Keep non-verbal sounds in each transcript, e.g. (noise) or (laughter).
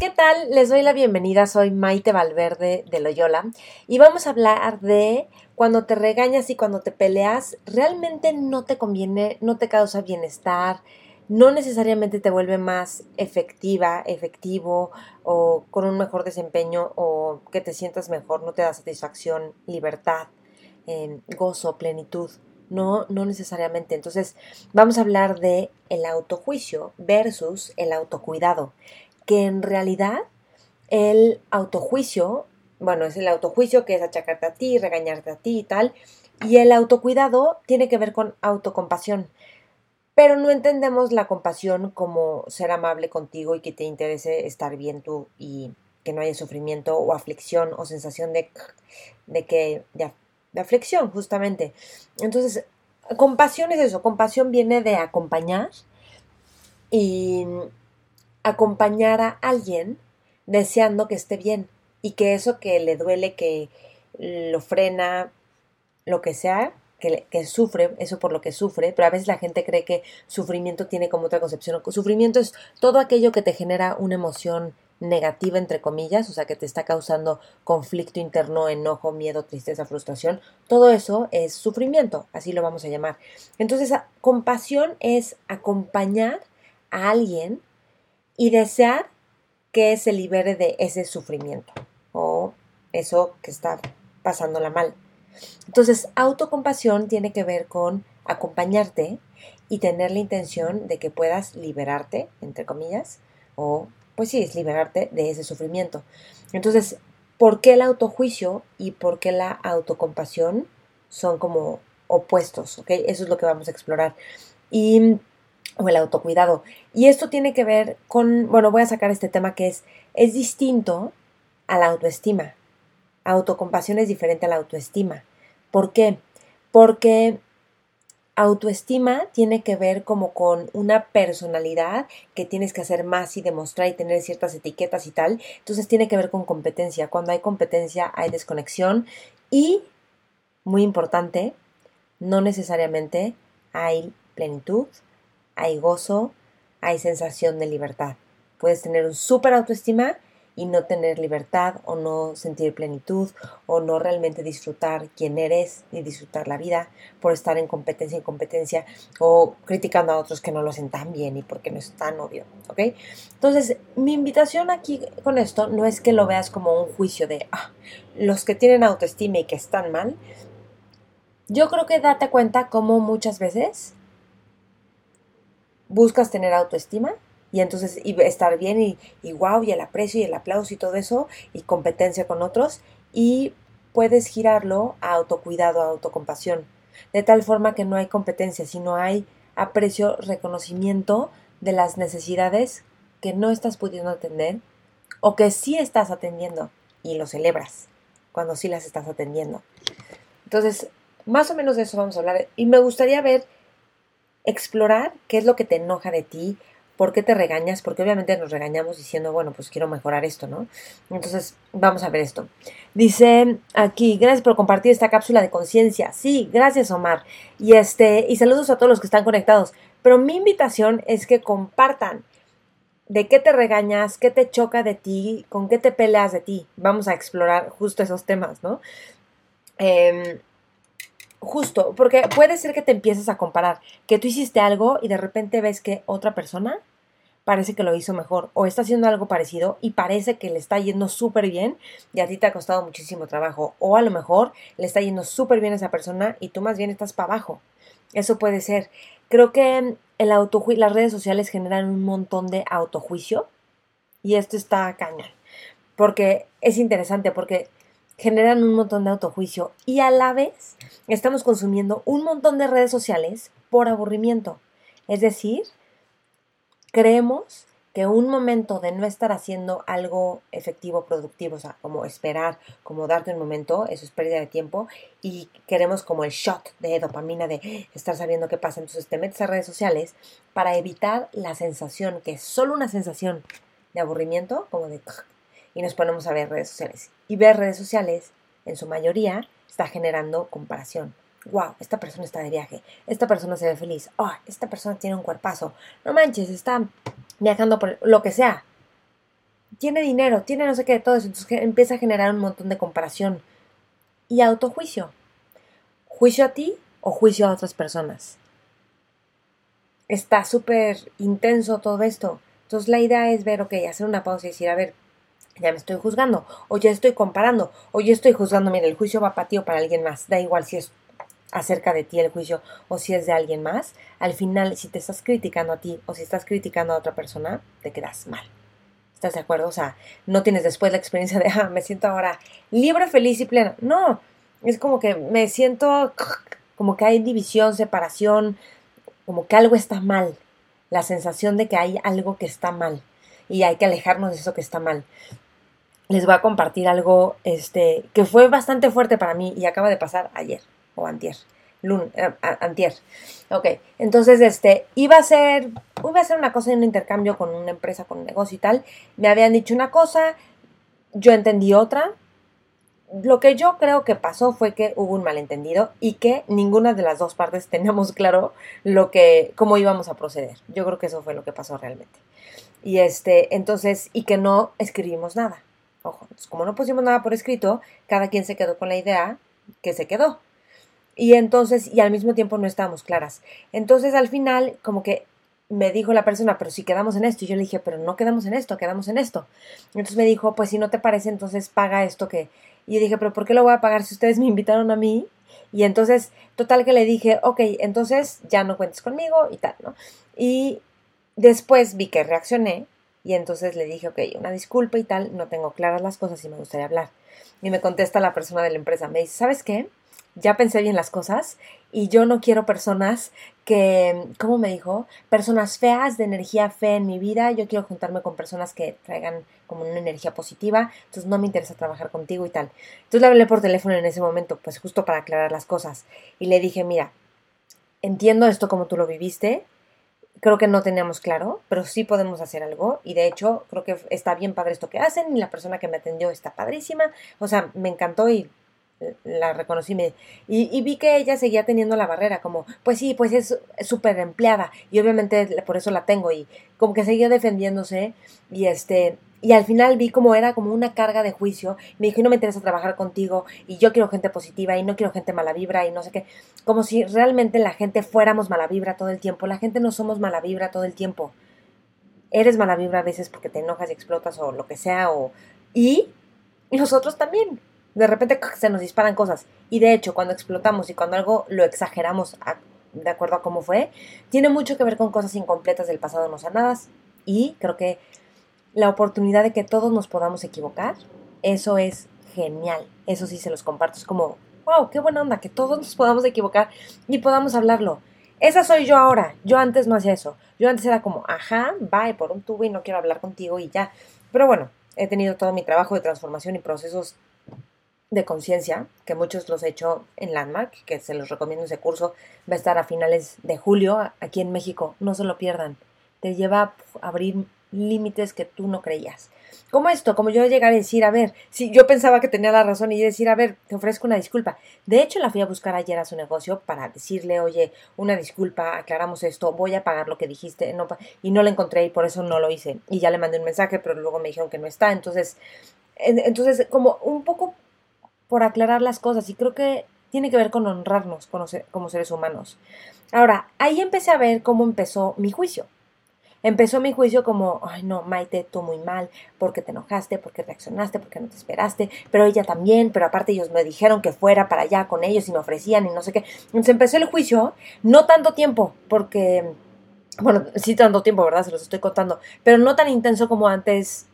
¿Qué tal? Les doy la bienvenida, soy Maite Valverde de Loyola y vamos a hablar de cuando te regañas y cuando te peleas, realmente no te conviene, no te causa bienestar, no necesariamente te vuelve más efectiva, efectivo o con un mejor desempeño o que te sientas mejor, no te da satisfacción, libertad, eh, gozo, plenitud. No, no necesariamente. Entonces, vamos a hablar de el autojuicio versus el autocuidado, que en realidad el autojuicio, bueno, es el autojuicio que es achacarte a ti, regañarte a ti y tal, y el autocuidado tiene que ver con autocompasión. Pero no entendemos la compasión como ser amable contigo y que te interese estar bien tú y que no haya sufrimiento o aflicción o sensación de, de que de aflicción, justamente. Entonces, compasión es eso, compasión viene de acompañar y acompañar a alguien deseando que esté bien y que eso que le duele, que lo frena, lo que sea, que, que, sufre, eso por lo que sufre, pero a veces la gente cree que sufrimiento tiene como otra concepción. Sufrimiento es todo aquello que te genera una emoción negativa, entre comillas, o sea, que te está causando conflicto interno, enojo, miedo, tristeza, frustración, todo eso es sufrimiento, así lo vamos a llamar. Entonces, compasión es acompañar a alguien y desear que se libere de ese sufrimiento o eso que está pasándola mal. Entonces, autocompasión tiene que ver con acompañarte y tener la intención de que puedas liberarte, entre comillas, o pues sí, es liberarte de ese sufrimiento. Entonces, ¿por qué el autojuicio y por qué la autocompasión son como opuestos? ¿Ok? Eso es lo que vamos a explorar. Y o el autocuidado. Y esto tiene que ver con, bueno, voy a sacar este tema que es, es distinto a la autoestima. Autocompasión es diferente a la autoestima. ¿Por qué? Porque autoestima tiene que ver como con una personalidad que tienes que hacer más y demostrar y tener ciertas etiquetas y tal. Entonces tiene que ver con competencia. Cuando hay competencia hay desconexión y, muy importante, no necesariamente hay plenitud, hay gozo, hay sensación de libertad. Puedes tener un súper autoestima y no tener libertad o no sentir plenitud o no realmente disfrutar quién eres ni disfrutar la vida por estar en competencia en competencia o criticando a otros que no lo hacen tan bien y porque no es tan obvio, ¿ok? Entonces, mi invitación aquí con esto no es que lo veas como un juicio de ah, los que tienen autoestima y que están mal. Yo creo que date cuenta cómo muchas veces buscas tener autoestima y entonces y estar bien y, y wow, y el aprecio y el aplauso y todo eso, y competencia con otros, y puedes girarlo a autocuidado, a autocompasión, de tal forma que no hay competencia, sino hay aprecio, reconocimiento de las necesidades que no estás pudiendo atender o que sí estás atendiendo y lo celebras cuando sí las estás atendiendo. Entonces, más o menos de eso vamos a hablar y me gustaría ver, explorar qué es lo que te enoja de ti, ¿Por qué te regañas? Porque obviamente nos regañamos diciendo, bueno, pues quiero mejorar esto, ¿no? Entonces, vamos a ver esto. Dice aquí, gracias por compartir esta cápsula de conciencia. Sí, gracias Omar. Y este, y saludos a todos los que están conectados. Pero mi invitación es que compartan de qué te regañas, qué te choca de ti, con qué te peleas de ti. Vamos a explorar justo esos temas, ¿no? Eh, justo, porque puede ser que te empieces a comparar, que tú hiciste algo y de repente ves que otra persona parece que lo hizo mejor o está haciendo algo parecido y parece que le está yendo súper bien y a ti te ha costado muchísimo trabajo o a lo mejor le está yendo súper bien a esa persona y tú más bien estás para abajo. Eso puede ser. Creo que el las redes sociales generan un montón de autojuicio y esto está caña. Porque es interesante, porque generan un montón de autojuicio y a la vez estamos consumiendo un montón de redes sociales por aburrimiento. Es decir, creemos que un momento de no estar haciendo algo efectivo, productivo, o sea, como esperar, como darte un momento, eso es pérdida de tiempo, y queremos como el shot de dopamina de estar sabiendo qué pasa. Entonces te metes a redes sociales para evitar la sensación, que es solo una sensación de aburrimiento, como de... y nos ponemos a ver redes sociales. Y ver redes sociales, en su mayoría, está generando comparación wow, esta persona está de viaje, esta persona se ve feliz, oh, esta persona tiene un cuerpazo, no manches, está viajando por lo que sea. Tiene dinero, tiene no sé qué de todo eso, entonces empieza a generar un montón de comparación y autojuicio. ¿Juicio a ti o juicio a otras personas? Está súper intenso todo esto. Entonces la idea es ver, ok, hacer una pausa y decir, a ver, ya me estoy juzgando, o ya estoy comparando, o ya estoy juzgando, mira, el juicio va para ti o para alguien más, da igual si es acerca de ti el juicio o si es de alguien más, al final si te estás criticando a ti o si estás criticando a otra persona, te quedas mal. ¿Estás de acuerdo? O sea, no tienes después la experiencia de, (laughs) ah, me siento ahora libre, feliz y plena. No, es como que me siento como que hay división, separación, como que algo está mal. La sensación de que hay algo que está mal y hay que alejarnos de eso que está mal. Les voy a compartir algo este, que fue bastante fuerte para mí y acaba de pasar ayer o antier. Lun, eh, antier. Ok, entonces este, iba a ser, iba a ser una cosa en un intercambio con una empresa, con un negocio y tal. Me habían dicho una cosa, yo entendí otra. Lo que yo creo que pasó fue que hubo un malentendido y que ninguna de las dos partes (laughs) teníamos claro lo que, cómo íbamos a proceder. Yo creo que eso fue lo que pasó realmente. Y este, entonces, y que no escribimos nada. Ojo, como no pusimos nada por escrito, cada quien se quedó con la idea que se quedó. Y entonces, y al mismo tiempo no estábamos claras. Entonces al final, como que me dijo la persona, pero si quedamos en esto. Y yo le dije, pero no quedamos en esto, quedamos en esto. Entonces me dijo, pues si no te parece, entonces paga esto que. Y yo dije, pero ¿por qué lo voy a pagar si ustedes me invitaron a mí? Y entonces, total que le dije, ok, entonces ya no cuentes conmigo y tal, ¿no? Y después vi que reaccioné y entonces le dije, ok, una disculpa y tal, no tengo claras las cosas y me gustaría hablar. Y me contesta la persona de la empresa, me dice, ¿sabes qué? ya pensé bien las cosas y yo no quiero personas que, ¿cómo me dijo? Personas feas de energía fe en mi vida. Yo quiero juntarme con personas que traigan como una energía positiva. Entonces no me interesa trabajar contigo y tal. Entonces le hablé por teléfono en ese momento, pues justo para aclarar las cosas. Y le dije, mira, entiendo esto como tú lo viviste. Creo que no teníamos claro, pero sí podemos hacer algo. Y de hecho, creo que está bien padre esto que hacen. Y la persona que me atendió está padrísima. O sea, me encantó y la reconocí y, vi que ella seguía teniendo la barrera, como, pues sí, pues es súper empleada y obviamente por eso la tengo y como que seguía defendiéndose y este, y al final vi como era como una carga de juicio, me dijo, no me interesa trabajar contigo y yo quiero gente positiva y no quiero gente mala vibra y no sé qué, como si realmente la gente fuéramos mala vibra todo el tiempo, la gente no somos mala vibra todo el tiempo, eres mala vibra a veces porque te enojas y explotas o lo que sea o, y nosotros también, de repente se nos disparan cosas. Y de hecho, cuando explotamos y cuando algo lo exageramos de acuerdo a cómo fue, tiene mucho que ver con cosas incompletas del pasado no sanadas. Y creo que la oportunidad de que todos nos podamos equivocar, eso es genial. Eso sí se los comparto. Es como, wow, qué buena onda, que todos nos podamos equivocar y podamos hablarlo. Esa soy yo ahora. Yo antes no hacía eso. Yo antes era como, ajá, bye, por un tubo y no quiero hablar contigo y ya. Pero bueno, he tenido todo mi trabajo de transformación y procesos de conciencia, que muchos los he hecho en Landmark, que se los recomiendo ese curso, va a estar a finales de julio aquí en México, no se lo pierdan, te lleva a abrir límites que tú no creías. Como esto, como yo llegar a decir, a ver, si yo pensaba que tenía la razón y decir, a ver, te ofrezco una disculpa. De hecho, la fui a buscar ayer a su negocio para decirle, oye, una disculpa, aclaramos esto, voy a pagar lo que dijiste, no, y no la encontré y por eso no lo hice. Y ya le mandé un mensaje, pero luego me dijeron que no está. Entonces, entonces como un poco por aclarar las cosas y creo que tiene que ver con honrarnos como seres humanos. Ahora, ahí empecé a ver cómo empezó mi juicio. Empezó mi juicio como, ay no, Maite, tú muy mal, porque te enojaste, porque reaccionaste, porque no te esperaste, pero ella también, pero aparte ellos me dijeron que fuera para allá con ellos y me ofrecían y no sé qué. Entonces empezó el juicio, no tanto tiempo, porque, bueno, sí tanto tiempo, ¿verdad? Se los estoy contando, pero no tan intenso como antes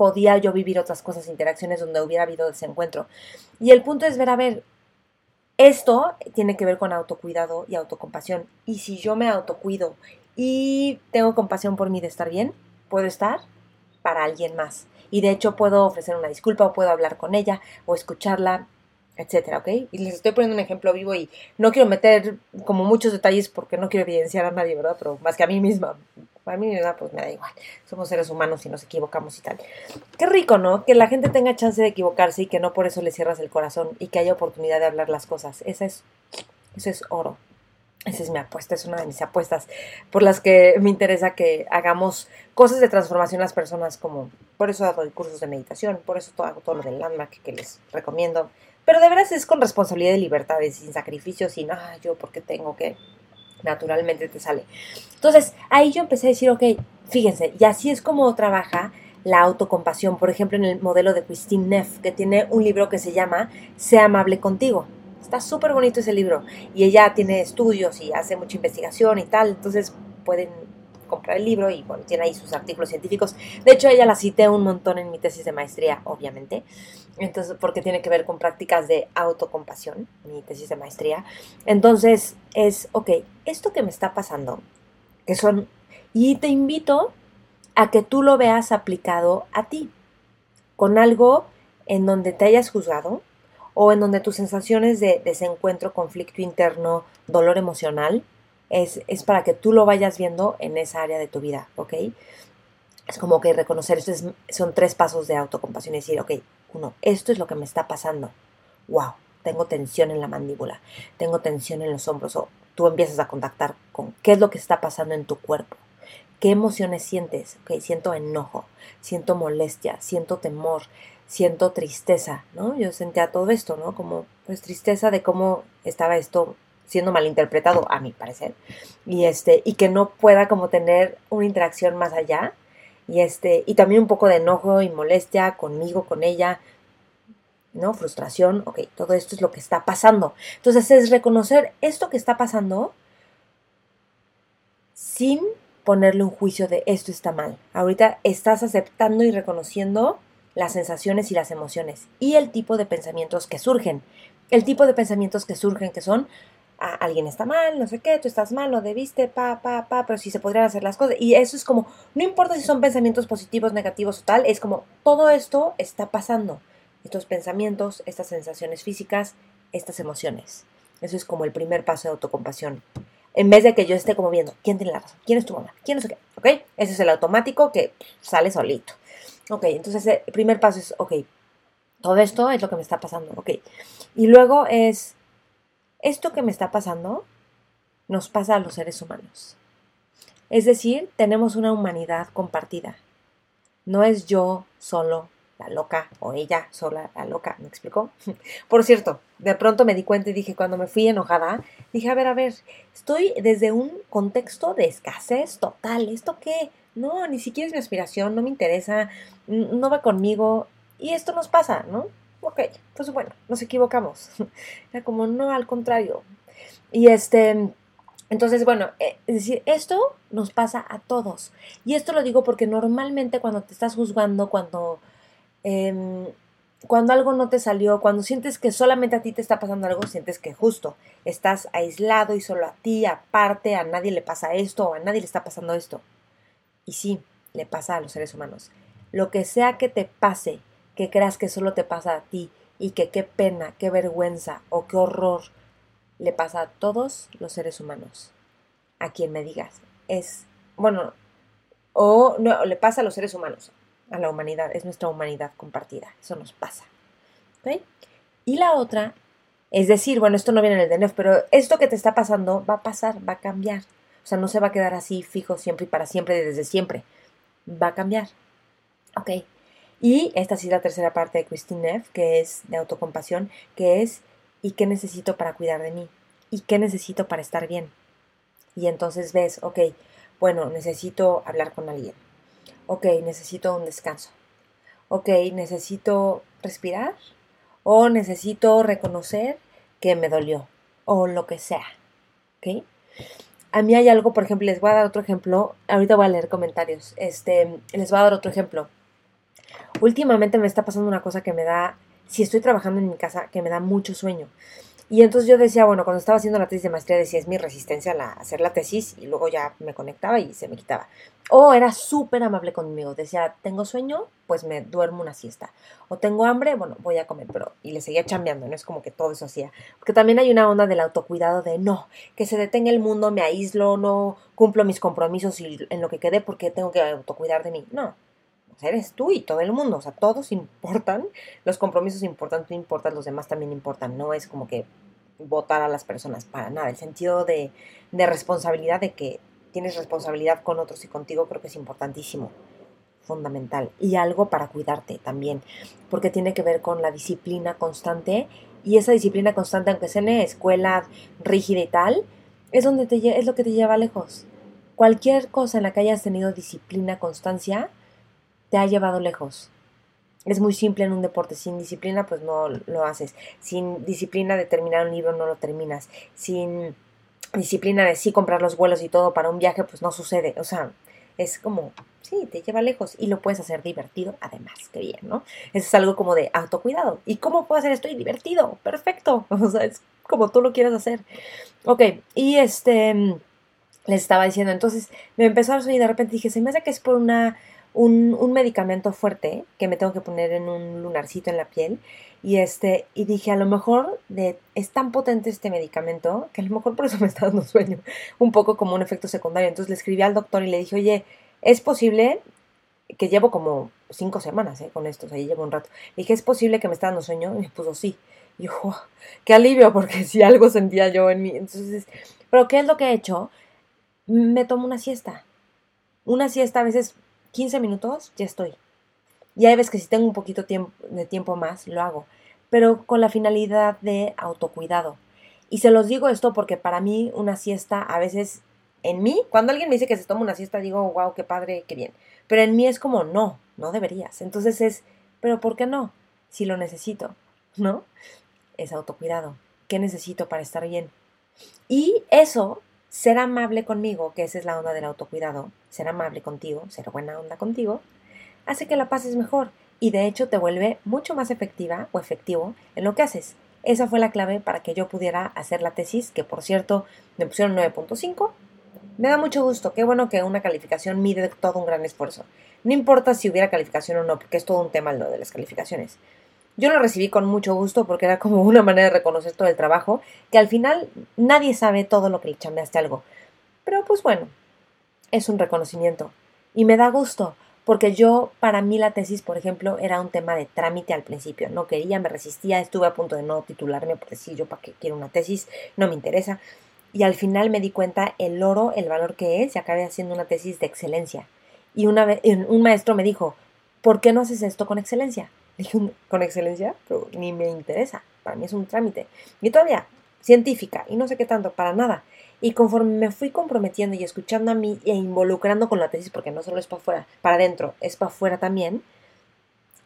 podía yo vivir otras cosas, interacciones donde hubiera habido desencuentro. Y el punto es ver, a ver, esto tiene que ver con autocuidado y autocompasión. Y si yo me autocuido y tengo compasión por mí de estar bien, puedo estar para alguien más. Y de hecho puedo ofrecer una disculpa o puedo hablar con ella o escucharla etcétera, ¿ok? Y les estoy poniendo un ejemplo vivo y no quiero meter como muchos detalles porque no quiero evidenciar a nadie, ¿verdad? Pero más que a mí misma. A mí misma, pues me da igual. Somos seres humanos y nos equivocamos y tal. Qué rico, ¿no? Que la gente tenga chance de equivocarse y que no por eso le cierras el corazón y que haya oportunidad de hablar las cosas. Esa es, eso es oro. Esa es mi apuesta, es una de mis apuestas por las que me interesa que hagamos cosas de transformación a las personas, como por eso hago cursos de meditación, por eso hago todo lo del landmark que les recomiendo, pero de veras es con responsabilidad y libertades, sin sacrificio, sin, ah, yo porque tengo que, naturalmente te sale. Entonces, ahí yo empecé a decir, ok, fíjense, y así es como trabaja la autocompasión, por ejemplo, en el modelo de Christine Neff, que tiene un libro que se llama Sea amable contigo. Está súper bonito ese libro y ella tiene estudios y hace mucha investigación y tal, entonces pueden comprar el libro y bueno, tiene ahí sus artículos científicos. De hecho, ella la cité un montón en mi tesis de maestría, obviamente. Entonces, porque tiene que ver con prácticas de autocompasión, mi tesis de maestría. Entonces, es, ok, esto que me está pasando, que son, y te invito a que tú lo veas aplicado a ti, con algo en donde te hayas juzgado o en donde tus sensaciones de desencuentro, conflicto interno, dolor emocional, es, para que tú lo vayas viendo en esa área de tu vida, ¿ok? Es como que reconocer, esto son tres pasos de autocompasión y decir, ok, uno, esto es lo que me está pasando. Wow, tengo tensión en la mandíbula, tengo tensión en los hombros, o tú empiezas a contactar con qué es lo que está pasando en tu cuerpo. ¿Qué emociones sientes? Ok, siento enojo, siento molestia, siento temor, siento tristeza, ¿no? Yo sentía todo esto, ¿no? Como pues tristeza de cómo estaba esto siendo malinterpretado, a mi parecer, y este, y que no pueda como tener una interacción más allá, y este, y también un poco de enojo y molestia conmigo, con ella, ¿no? Frustración, ok, todo esto es lo que está pasando. Entonces es reconocer esto que está pasando sin ponerle un juicio de esto está mal. Ahorita estás aceptando y reconociendo las sensaciones y las emociones y el tipo de pensamientos que surgen. El tipo de pensamientos que surgen que son alguien está mal, no sé qué, tú estás mal, no debiste, pa, pa, pa, pero sí se podrían hacer las cosas. Y eso es como, no importa si son pensamientos positivos, negativos o tal, es como todo esto está pasando. Estos pensamientos, estas sensaciones físicas, estas emociones. Eso es como el primer paso de autocompasión. En vez de que yo esté como viendo, ¿quién tiene la razón? ¿Quién es tu mamá? ¿Quién sé qué? ¿Ok? Ese es el automático que sale solito. Ok, entonces el primer paso es, ok, todo esto es lo que me está pasando, ok. Y luego es, esto que me está pasando nos pasa a los seres humanos. Es decir, tenemos una humanidad compartida. No es yo solo la loca o ella sola la loca, ¿me explicó? (laughs) Por cierto, de pronto me di cuenta y dije, cuando me fui enojada, dije, a ver, a ver, estoy desde un contexto de escasez total. ¿Esto qué? No, ni siquiera es mi aspiración, no me interesa, no va conmigo. Y esto nos pasa, ¿no? Ok, pues bueno, nos equivocamos. (laughs) Era como, no, al contrario. Y este, entonces, bueno, eh, es decir, esto nos pasa a todos. Y esto lo digo porque normalmente cuando te estás juzgando, cuando, em, cuando algo no te salió, cuando sientes que solamente a ti te está pasando algo, sientes que justo estás aislado y solo a ti, aparte, a nadie le pasa esto o a nadie le está pasando esto. Y sí, le pasa a los seres humanos. Lo que sea que te pase que creas que solo te pasa a ti y que qué pena, qué vergüenza o qué horror le pasa a todos los seres humanos. A quien me digas. Es, bueno, o no, le pasa a los seres humanos, a la humanidad, es nuestra humanidad compartida, eso nos pasa. Y la otra es decir, bueno, esto no viene en el DNF, pero esto que te está pasando va a pasar, va a cambiar. O sea, no se va a quedar así fijo siempre y para siempre, desde siempre. Va a cambiar. Ok. Y esta sí es la tercera parte de Christine Neff, que es de autocompasión, que es ¿y qué necesito para cuidar de mí? ¿Y qué necesito para estar bien? Y entonces ves, ok, bueno, necesito hablar con alguien. Ok, necesito un descanso. Ok, necesito respirar. O necesito reconocer que me dolió. O lo que sea. ¿Ok? A mí hay algo, por ejemplo, les voy a dar otro ejemplo. Ahorita voy a leer comentarios. Este, les voy a dar otro ejemplo Últimamente me está pasando una cosa que me da, si estoy trabajando en mi casa, que me da mucho sueño. Y entonces yo decía, bueno, cuando estaba haciendo la tesis de maestría decía, es mi resistencia a hacer la tesis y luego ya me conectaba y se me quitaba. O era súper amable conmigo, decía, tengo sueño, pues me duermo una siesta. O tengo hambre, bueno, voy a comer, pero y le seguía chambeando, no es como que todo eso hacía. Porque también hay una onda del autocuidado de, no, que se detenga el mundo, me aíslo, no cumplo mis compromisos y en lo que quedé porque tengo que autocuidar de mí. No, eres tú y todo el mundo, o sea, todos importan, los compromisos importan, tú importas, los demás también importan, no es como que votar a las personas para nada, el sentido de, de responsabilidad, de que tienes responsabilidad con otros y contigo, creo que es importantísimo, fundamental. Y algo para cuidarte también, porque tiene que ver con la disciplina constante y esa disciplina constante, aunque sea en escuela rígida y tal, es, donde te, es lo que te lleva lejos. Cualquier cosa en la que hayas tenido disciplina, constancia, te ha llevado lejos. Es muy simple en un deporte. Sin disciplina, pues no lo haces. Sin disciplina de terminar un libro, no lo terminas. Sin disciplina de sí comprar los vuelos y todo para un viaje, pues no sucede. O sea, es como, sí, te lleva lejos y lo puedes hacer divertido además, qué bien, ¿no? Eso es algo como de autocuidado. ¿Y cómo puedo hacer esto y divertido? Perfecto. (laughs) O sea, es como tú lo quieras hacer. Ok, y este, les estaba diciendo, entonces me empezó a y de repente dije, se me hace que es por una un, un, medicamento fuerte que me tengo que poner en un lunarcito en la piel. Y este, y dije, a lo mejor es tan potente este medicamento que a lo mejor por eso me está dando sueño, un poco como un efecto secundario. Entonces le escribí al doctor y le dije, oye, es posible que llevo como cinco semanas ¿eh? con esto, o sea, llevo un rato. Le dije, ¿es posible que me está dando sueño? Y me puso sí. Y yo, qué alivio, porque si algo sentía yo en mí. Entonces, pero ¿qué es lo que he hecho? Me tomo una siesta. Una siesta a veces 15 minutos, ya estoy. Y hay veces que si tengo un poquito de tiempo más, lo hago. Pero con la finalidad de autocuidado. Y se los digo esto porque para mí una siesta a veces, en mí, cuando alguien me dice que se toma una siesta, digo, wow, qué padre, qué bien. Pero en mí es como, no, no deberías. Entonces es, pero ¿por qué no? Si lo necesito, ¿no? Es autocuidado. ¿Qué necesito para estar bien? Y eso ser amable conmigo, que esa es la onda del autocuidado, ser amable contigo, ser buena onda contigo, hace que la pases mejor y de hecho te vuelve mucho más efectiva o efectivo en lo que haces. Esa fue la clave para que yo pudiera hacer la tesis, que por cierto me pusieron 9.5. Me da mucho gusto, qué bueno que una calificación mide todo un gran esfuerzo. No importa si hubiera calificación o no, porque es todo un tema lo de las calificaciones. Yo lo recibí con mucho gusto porque era como una manera de reconocer todo el trabajo, que al final nadie sabe todo lo que le chambeaste algo. Pero pues bueno, es un reconocimiento. Y me da gusto, porque yo, para mí la tesis, por ejemplo, era un tema de trámite al principio. No quería, me resistía, estuve a punto de no titularme porque sí, yo para qué quiero una tesis, no me interesa. Y al final me di cuenta el oro, el valor que es, y acabé haciendo una tesis de excelencia. Y una vez, un maestro me dijo, ¿por qué no haces esto con excelencia? Con excelencia, pero ni me interesa. Para mí es un trámite. Y todavía, científica, y no sé qué tanto, para nada. Y conforme me fui comprometiendo y escuchando a mí e involucrando con la tesis, porque no solo es para afuera, para adentro, es para afuera también,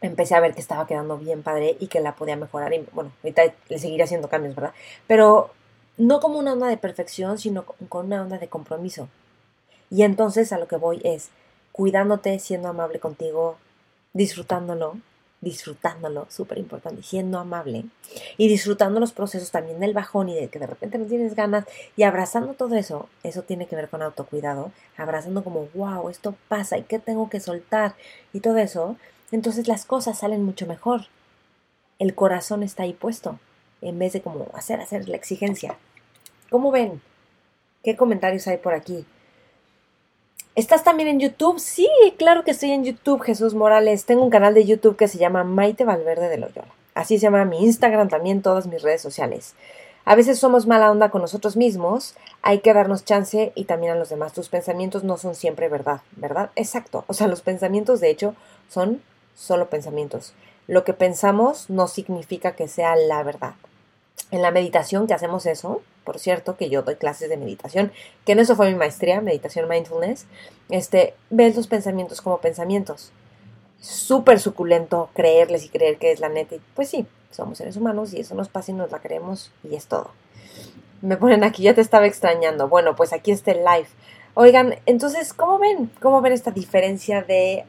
empecé a ver que estaba quedando bien padre y que la podía mejorar. Y bueno, ahorita le seguiré haciendo cambios, ¿verdad? Pero no como una onda de perfección, sino con una onda de compromiso. Y entonces a lo que voy es cuidándote, siendo amable contigo, disfrutándolo, disfrutándolo, súper importante, siendo amable y disfrutando los procesos también del bajón y de que de repente no tienes ganas y abrazando todo eso, eso tiene que ver con autocuidado, abrazando como, wow, esto pasa y qué tengo que soltar y todo eso, entonces las cosas salen mucho mejor. El corazón está ahí puesto en vez de como hacer, hacer la exigencia. ¿Cómo ven? ¿Qué comentarios hay por aquí? ¿Estás también en YouTube? Sí, claro que estoy en YouTube, Jesús Morales. Tengo un canal de YouTube que se llama Maite Valverde de Loyola. Así se llama mi Instagram, también todas mis redes sociales. A veces somos mala onda con nosotros mismos, hay que darnos chance y también a los demás. Tus pensamientos no son siempre verdad, ¿verdad? Exacto. O sea, los pensamientos de hecho son solo pensamientos. Lo que pensamos no significa que sea la verdad. En la meditación que hacemos eso, por cierto, que yo doy clases de meditación, que no eso fue mi maestría, meditación mindfulness, este, ves los pensamientos como pensamientos. Súper suculento creerles y creer que es la neta. Y pues sí, somos seres humanos y eso nos pasa y nos la creemos y es todo. Me ponen aquí, ya te estaba extrañando. Bueno, pues aquí está el live. Oigan, entonces, ¿cómo ven? ¿Cómo ven esta diferencia de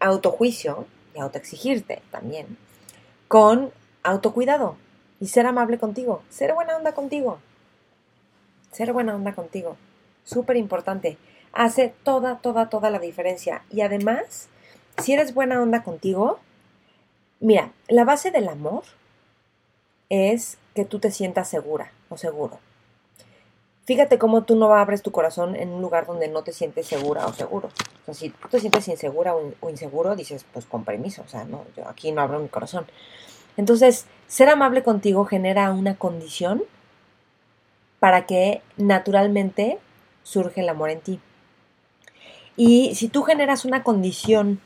autojuicio y autoexigirte también, con autocuidado y ser amable contigo, ser buena onda contigo, ser buena onda contigo, súper importante, hace toda, toda, toda la diferencia y además, si eres buena onda contigo, mira, la base del amor es que tú te sientas segura o seguro. Fíjate cómo tú no abres tu corazón en un lugar donde no te sientes segura o seguro. O sea, si tú te sientes insegura o, inseguro, dices, pues con permiso, o sea, no, yo aquí no abro mi corazón. Entonces, ser amable contigo genera una condición para que naturalmente surge el amor en ti. Y si tú generas una condición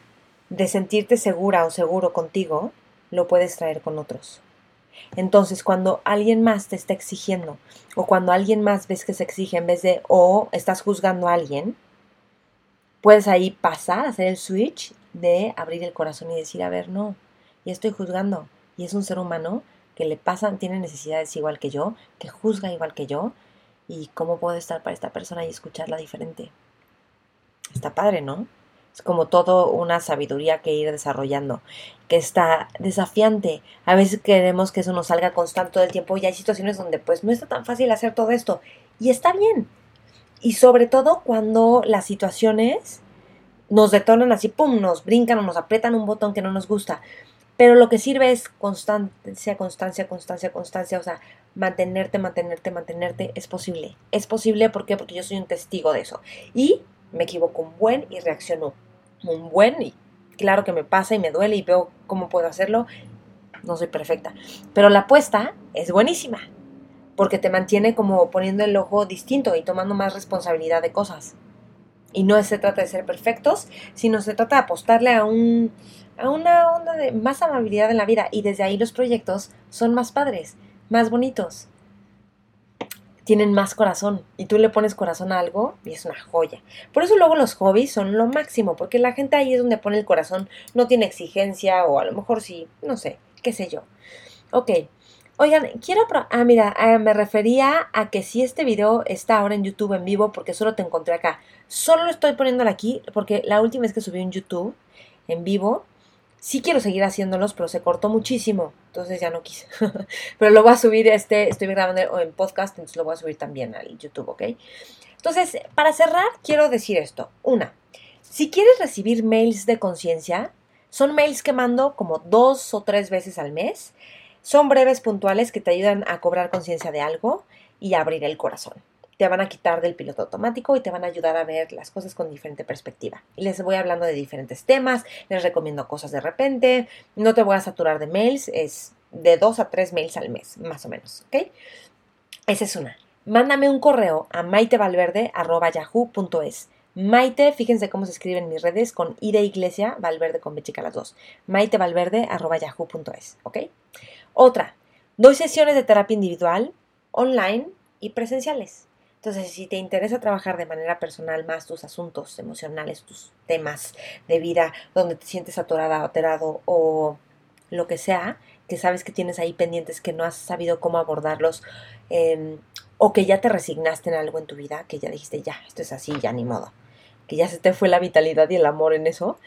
de sentirte segura o seguro contigo, lo puedes traer con otros. Entonces, cuando alguien más te está exigiendo o cuando alguien más ves que se exige en vez de o estás juzgando a alguien, puedes ahí pasar, hacer el switch de abrir el corazón y decir, a ver, no, y estoy juzgando. Y es un ser humano que le pasan, tiene necesidades igual que yo, que juzga igual que yo, y cómo puedo estar para esta persona y escucharla diferente. Está padre, ¿no? Es como todo una sabiduría que ir desarrollando, que está desafiante. A veces queremos que eso nos salga constante todo el tiempo y hay situaciones donde pues no está tan fácil hacer todo esto. Y está bien. Y sobre todo cuando las situaciones nos detonan así, pum, nos brincan o nos aprietan un botón que no nos gusta. Pero lo que sirve es constancia, constancia, constancia, constancia. O sea, mantenerte, mantenerte, mantenerte. Es posible. Es posible, ¿por qué? Porque yo soy un testigo de eso. Y me equivoco un buen y reacciono un buen y claro que me pasa y me duele y veo cómo puedo hacerlo. No soy perfecta. Pero la apuesta es buenísima porque te mantiene como poniendo el ojo distinto y tomando más responsabilidad de cosas. Y no se trata de ser perfectos, sino se trata de apostarle a, un, a una onda de más amabilidad en la vida. Y desde ahí los proyectos son más padres, más bonitos tienen más corazón y tú le pones corazón a algo y es una joya. Por eso luego los hobbies son lo máximo, porque la gente ahí es donde pone el corazón, no tiene exigencia o a lo mejor sí, no sé, qué sé yo. Ok, oigan, quiero... Ah, mira, ah, me refería a que si este video está ahora en YouTube en vivo porque solo te encontré acá. Solo lo estoy poniéndolo aquí porque la última vez que subí en YouTube en vivo Sí quiero seguir haciéndolos, pero se cortó muchísimo, entonces ya no quise. (laughs) pero lo voy a subir, este, estoy grabando en podcast, entonces lo voy a subir también al YouTube, ¿ok? Entonces, para cerrar, quiero decir esto. Una, si quieres recibir mails de conciencia, son mails que mando como dos o tres veces al mes. Son breves, puntuales, que te ayudan a cobrar conciencia de algo y a abrir el corazón te van a quitar del piloto automático y te van a ayudar a ver las cosas con diferente perspectiva. Les voy hablando de diferentes temas, les recomiendo cosas de repente, no te voy a saturar de mails, es de dos a tres mails al mes, más o menos, ¿ok? Esa es una. Mándame un correo a maitevalverde.yahoo.es. Maite, fíjense cómo se escribe en mis redes con I de iglesia, Valverde con B chica las dos. maitevalverde.yahoo.es, ¿ok? Otra, doy sesiones de terapia individual, online y presenciales. Entonces, si te interesa trabajar de manera personal más tus asuntos emocionales, tus temas de vida, donde te sientes atorada, aterado o lo que sea, que sabes que tienes ahí pendientes, que no has sabido cómo abordarlos, em, o que ya te resignaste en algo en tu vida, que ya dijiste, ya, esto es así, ya ni modo, que ya se te fue la vitalidad y el amor en eso,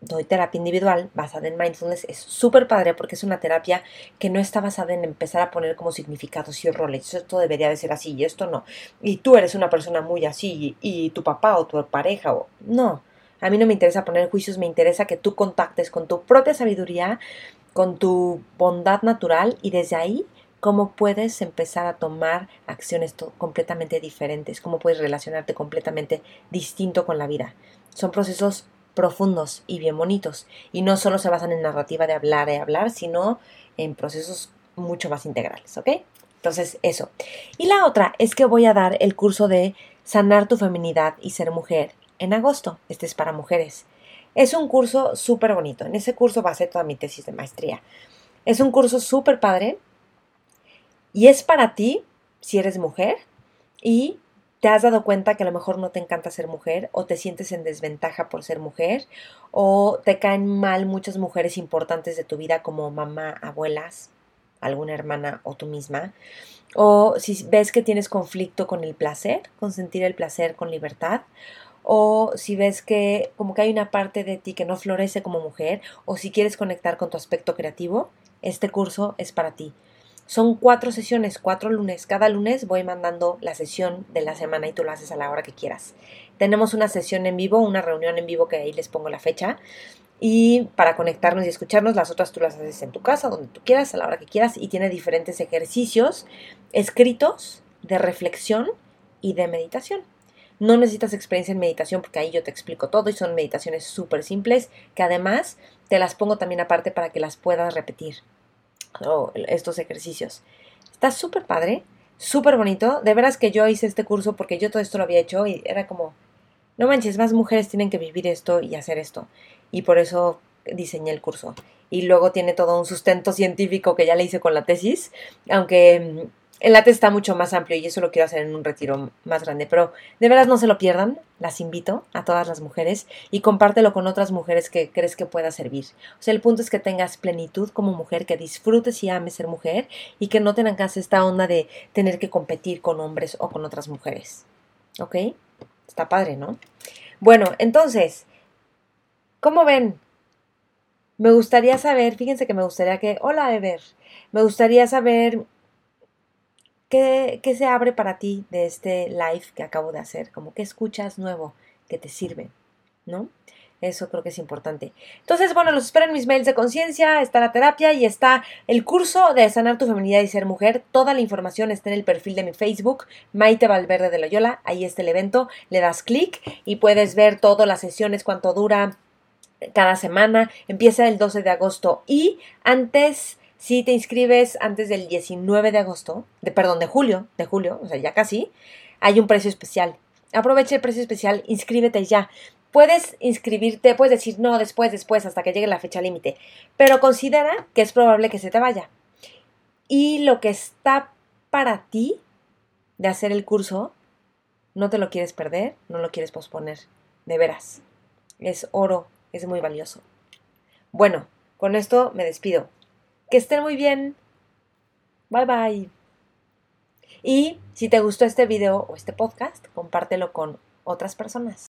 doy terapia individual basada en mindfulness. Es súper padre porque es una terapia que no está basada en empezar a poner como significados y roles. Esto debería de ser así y esto no. Y tú eres una persona muy así y, tu papá o tu pareja o... No, a mí no me interesa poner juicios, me interesa que tú contactes con tu propia sabiduría, con tu bondad natural y desde ahí cómo puedes empezar a tomar acciones completamente diferentes, cómo puedes relacionarte completamente distinto con la vida. Son procesos profundos y bien bonitos. Y no solo se basan en narrativa de hablar y hablar, sino en procesos mucho más integrales, ¿ok? Entonces, eso. Y la otra es que voy a dar el curso de sanar tu feminidad y ser mujer en agosto. Este es para mujeres. Es un curso súper bonito. En ese curso va a ser toda mi tesis de maestría. Es un curso súper padre y es para ti si eres mujer y te has dado cuenta que a lo mejor no te encanta ser mujer o te sientes en desventaja por ser mujer o te caen mal muchas mujeres importantes de tu vida como mamá, abuelas, alguna hermana o tú misma. O si ves que tienes conflicto con el placer, con sentir el placer con libertad. o si ves que como que hay una parte de ti que no florece como mujer, o si quieres conectar con tu aspecto creativo, este curso es para ti. Son cuatro sesiones, cuatro lunes. Cada lunes voy mandando la sesión de la semana y tú lo haces a la hora que quieras. Tenemos una sesión en vivo, una reunión en vivo que ahí les pongo la fecha. Y para conectarnos y escucharnos, las otras tú las haces en tu casa, donde tú quieras, a la hora que quieras. Y tiene diferentes ejercicios escritos de reflexión y de meditación. No necesitas experiencia en meditación porque ahí yo te explico todo y son meditaciones súper simples que además te las pongo también aparte para que las puedas repetir estos ejercicios. Está súper padre, súper bonito. De veras que yo hice este curso porque yo todo esto lo había hecho y era como, no manches, más mujeres tienen que vivir esto y hacer esto. Y por eso diseñé el curso. Y luego tiene todo un sustento científico que ya le hice con la tesis, aunque mm, el latte está mucho más amplio y eso lo quiero hacer en un retiro más grande. Pero de veras no se lo pierdan. Las invito a todas las mujeres y compártelo con otras mujeres que crees que pueda servir. O sea, el punto es que tengas plenitud como mujer, que disfrutes y ames ser mujer y que no tengas esta onda de tener que competir con hombres o con otras mujeres. ¿Ok? Está padre, ¿no? Bueno, entonces, ¿cómo ven? Me gustaría saber, fíjense que me gustaría que, hola Ever, me gustaría saber ¿Qué, se abre para ti de este live que acabo de hacer? Como que escuchas nuevo que te sirve, ¿no? Eso creo que es importante. Entonces, bueno, los espero en mis mails de conciencia, está la terapia y está el curso de sanar tu feminidad y ser mujer. Toda la información está en el perfil de mi Facebook, Maite Valverde de Loyola. Ahí está el evento, le das clic y puedes ver todas las sesiones, cuánto dura cada semana. Empieza el 12 de agosto y antes si te inscribes antes del 19 de agosto, de perdón, de julio, de julio, o sea, ya casi, hay un precio especial. Aprovecha el precio especial, inscríbete ya. Puedes inscribirte, puedes decir no, después, después, hasta que llegue la fecha límite, pero considera que es probable que se te vaya. Y lo que está para ti de hacer el curso, no te lo quieres perder, no lo quieres posponer, de veras. Es oro, es muy valioso. Bueno, con esto me despido. Que estén muy bien. Bye bye. Y si te gustó este video o este podcast, compártelo con otras personas.